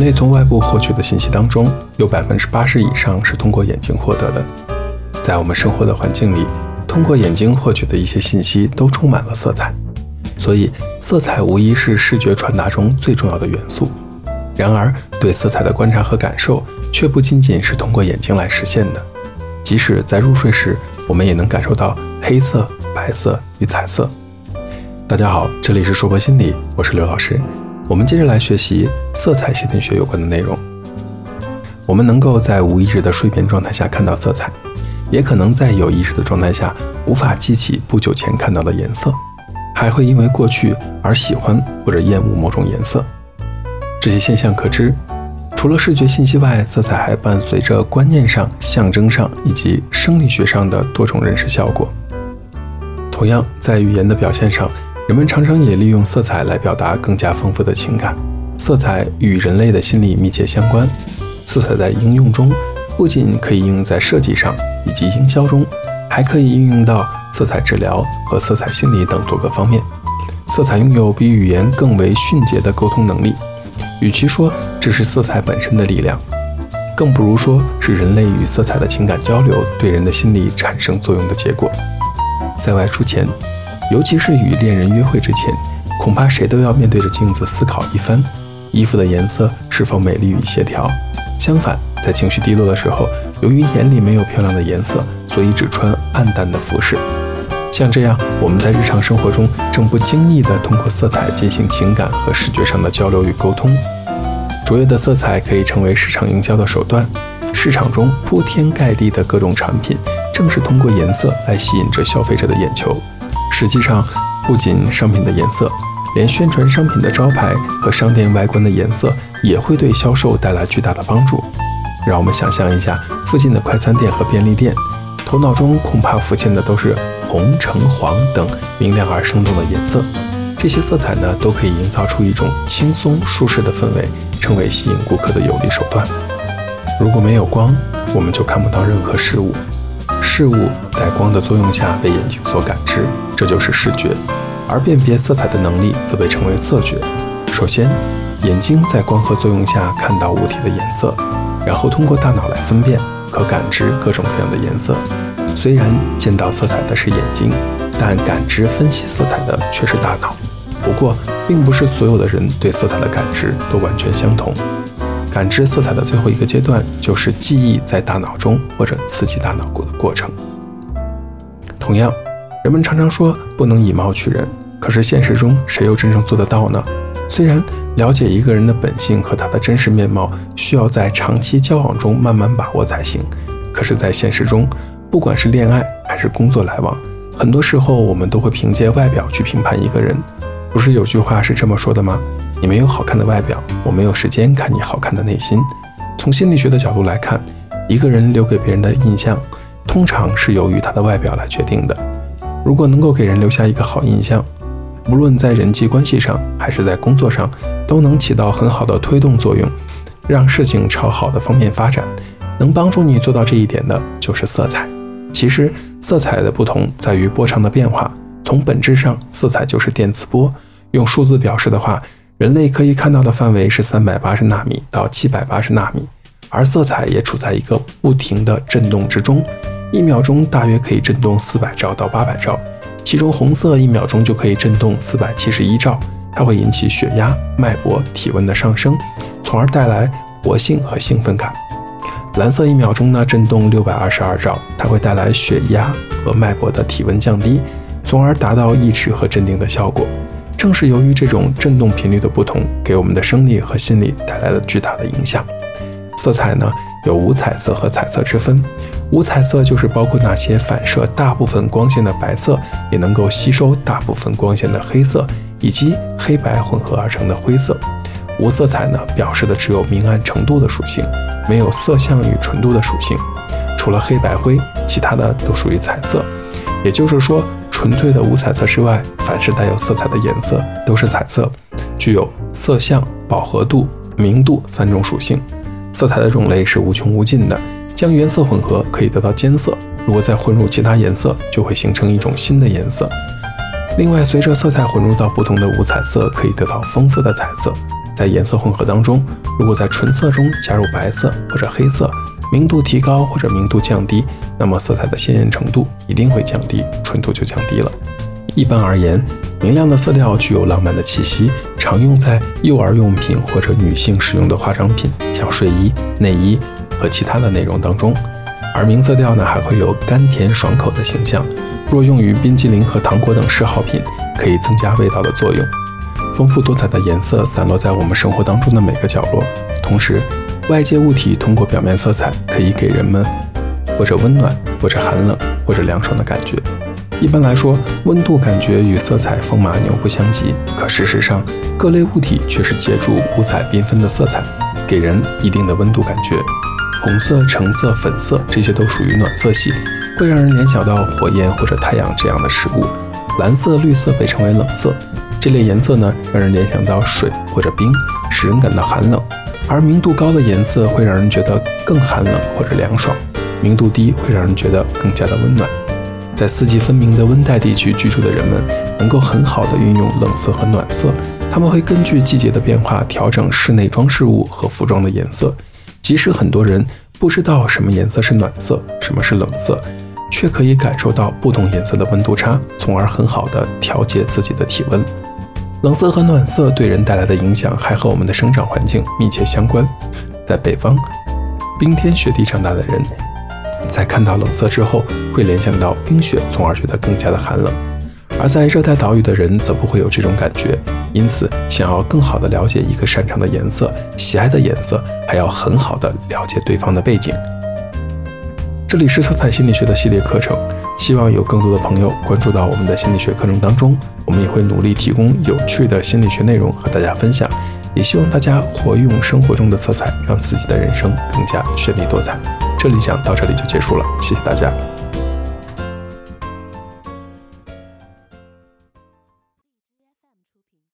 人类从外部获取的信息当中，有百分之八十以上是通过眼睛获得的。在我们生活的环境里，通过眼睛获取的一些信息都充满了色彩，所以色彩无疑是视觉传达中最重要的元素。然而，对色彩的观察和感受却不仅仅是通过眼睛来实现的。即使在入睡时，我们也能感受到黑色、白色与彩色。大家好，这里是说博心理，我是刘老师。我们接着来学习色彩心理学有关的内容。我们能够在无意识的睡眠状态下看到色彩，也可能在有意识的状态下无法记起不久前看到的颜色，还会因为过去而喜欢或者厌恶某种颜色。这些现象可知，除了视觉信息外，色彩还伴随着观念上、象征上以及生理学上的多种认识效果。同样，在语言的表现上。人们常常也利用色彩来表达更加丰富的情感。色彩与人类的心理密切相关。色彩在应用中不仅可以应用在设计上以及营销中，还可以应用到色彩治疗和色彩心理等多个方面。色彩拥有比语言更为迅捷的沟通能力。与其说这是色彩本身的力量，更不如说是人类与色彩的情感交流对人的心理产生作用的结果。在外出前。尤其是与恋人约会之前，恐怕谁都要面对着镜子思考一番，衣服的颜色是否美丽与协调。相反，在情绪低落的时候，由于眼里没有漂亮的颜色，所以只穿暗淡的服饰。像这样，我们在日常生活中正不经意地通过色彩进行情感和视觉上的交流与沟通。卓越的色彩可以成为市场营销的手段，市场中铺天盖地的各种产品，正是通过颜色来吸引着消费者的眼球。实际上，不仅商品的颜色，连宣传商品的招牌和商店外观的颜色也会对销售带来巨大的帮助。让我们想象一下附近的快餐店和便利店，头脑中恐怕浮现的都是红、橙、黄等明亮而生动的颜色。这些色彩呢，都可以营造出一种轻松舒适的氛围，成为吸引顾客的有力手段。如果没有光，我们就看不到任何事物。事物在光的作用下被眼睛所感知，这就是视觉；而辨别色彩的能力则被称为色觉。首先，眼睛在光合作用下看到物体的颜色，然后通过大脑来分辨，可感知各种各样的颜色。虽然见到色彩的是眼睛，但感知分析色彩的却是大脑。不过，并不是所有的人对色彩的感知都完全相同。感知色彩的最后一个阶段，就是记忆在大脑中或者刺激大脑过的过程。同样，人们常常说不能以貌取人，可是现实中谁又真正做得到呢？虽然了解一个人的本性和他的真实面貌需要在长期交往中慢慢把握才行，可是，在现实中，不管是恋爱还是工作来往，很多时候我们都会凭借外表去评判一个人。不是有句话是这么说的吗？你没有好看的外表，我没有时间看你好看的内心。从心理学的角度来看，一个人留给别人的印象，通常是由于他的外表来决定的。如果能够给人留下一个好印象，无论在人际关系上还是在工作上，都能起到很好的推动作用，让事情朝好的方面发展。能帮助你做到这一点的，就是色彩。其实，色彩的不同在于波长的变化。从本质上，色彩就是电磁波。用数字表示的话。人类可以看到的范围是三百八十纳米到七百八十纳米，而色彩也处在一个不停的震动之中，一秒钟大约可以震动四百兆到八百兆，其中红色一秒钟就可以震动四百七十一兆，它会引起血压、脉搏、体温的上升，从而带来活性和兴奋感。蓝色一秒钟呢震动六百二十二兆，它会带来血压和脉搏的体温降低，从而达到抑制和镇定的效果。正是由于这种震动频率的不同，给我们的生理和心理带来了巨大的影响。色彩呢，有无彩色和彩色之分。无彩色就是包括那些反射大部分光线的白色，也能够吸收大部分光线的黑色，以及黑白混合而成的灰色。无色彩呢，表示的只有明暗程度的属性，没有色相与纯度的属性。除了黑白灰，其他的都属于彩色。也就是说。纯粹的无彩色之外，凡是带有色彩的颜色都是彩色，具有色相、饱和度、明度三种属性。色彩的种类是无穷无尽的，将原色混合可以得到间色，如果再混入其他颜色，就会形成一种新的颜色。另外，随着色彩混入到不同的五彩色，可以得到丰富的彩色。在颜色混合当中，如果在纯色中加入白色或者黑色，明度提高或者明度降低，那么色彩的鲜艳程度一定会降低，纯度就降低了。一般而言，明亮的色调具有浪漫的气息，常用在幼儿用品或者女性使用的化妆品，像睡衣、内衣和其他的内容当中。而明色调呢，还会有甘甜爽口的形象，若用于冰激凌和糖果等嗜好品，可以增加味道的作用。丰富多彩的颜色散落在我们生活当中的每个角落，同时，外界物体通过表面色彩可以给人们或者温暖，或者寒冷，或者凉爽的感觉。一般来说，温度感觉与色彩风马牛不相及，可事实上，各类物体却是借助五彩缤纷的色彩，给人一定的温度感觉。红色、橙色、粉色这些都属于暖色系，会让人联想到火焰或者太阳这样的事物。蓝色、绿色被称为冷色，这类颜色呢，让人联想到水或者冰，使人感到寒冷。而明度高的颜色会让人觉得更寒冷或者凉爽，明度低会让人觉得更加的温暖。在四季分明的温带地区居住的人们，能够很好的运用冷色和暖色。他们会根据季节的变化调整室内装饰物和服装的颜色。即使很多人不知道什么颜色是暖色，什么是冷色，却可以感受到不同颜色的温度差，从而很好的调节自己的体温。冷色和暖色对人带来的影响还和我们的生长环境密切相关。在北方，冰天雪地长大的人。在看到冷色之后，会联想到冰雪，从而觉得更加的寒冷；而在热带岛屿的人则不会有这种感觉。因此，想要更好的了解一个擅长的颜色、喜爱的颜色，还要很好的了解对方的背景。这里是色彩心理学的系列课程，希望有更多的朋友关注到我们的心理学课程当中。我们也会努力提供有趣的心理学内容和大家分享，也希望大家活用生活中的色彩，让自己的人生更加绚丽多彩。这里讲到这里就结束了，谢谢大家。